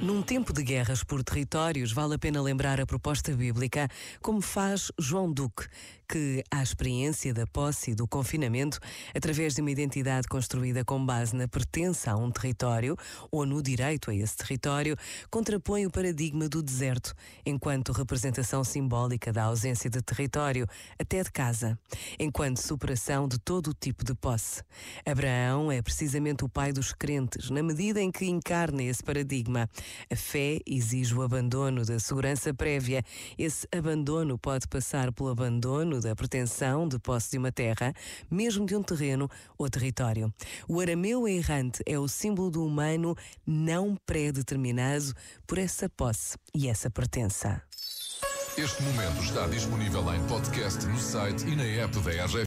Num tempo de guerras por territórios, vale a pena lembrar a proposta bíblica, como faz João Duque, que, à experiência da posse e do confinamento, através de uma identidade construída com base na pertença a um território ou no direito a esse território, contrapõe o paradigma do deserto, enquanto representação simbólica da ausência de território, até de casa, enquanto superação de todo o tipo de posse. Abraão é precisamente o pai dos crentes, na medida em que encarna esse paradigma. A fé exige o abandono da segurança prévia. Esse abandono pode passar pelo abandono da pretensão de posse de uma terra, mesmo de um terreno ou território. O arameu errante é o símbolo do humano não pré-determinado por essa posse e essa pertença. Este momento está disponível em podcast no site e na app da RGF.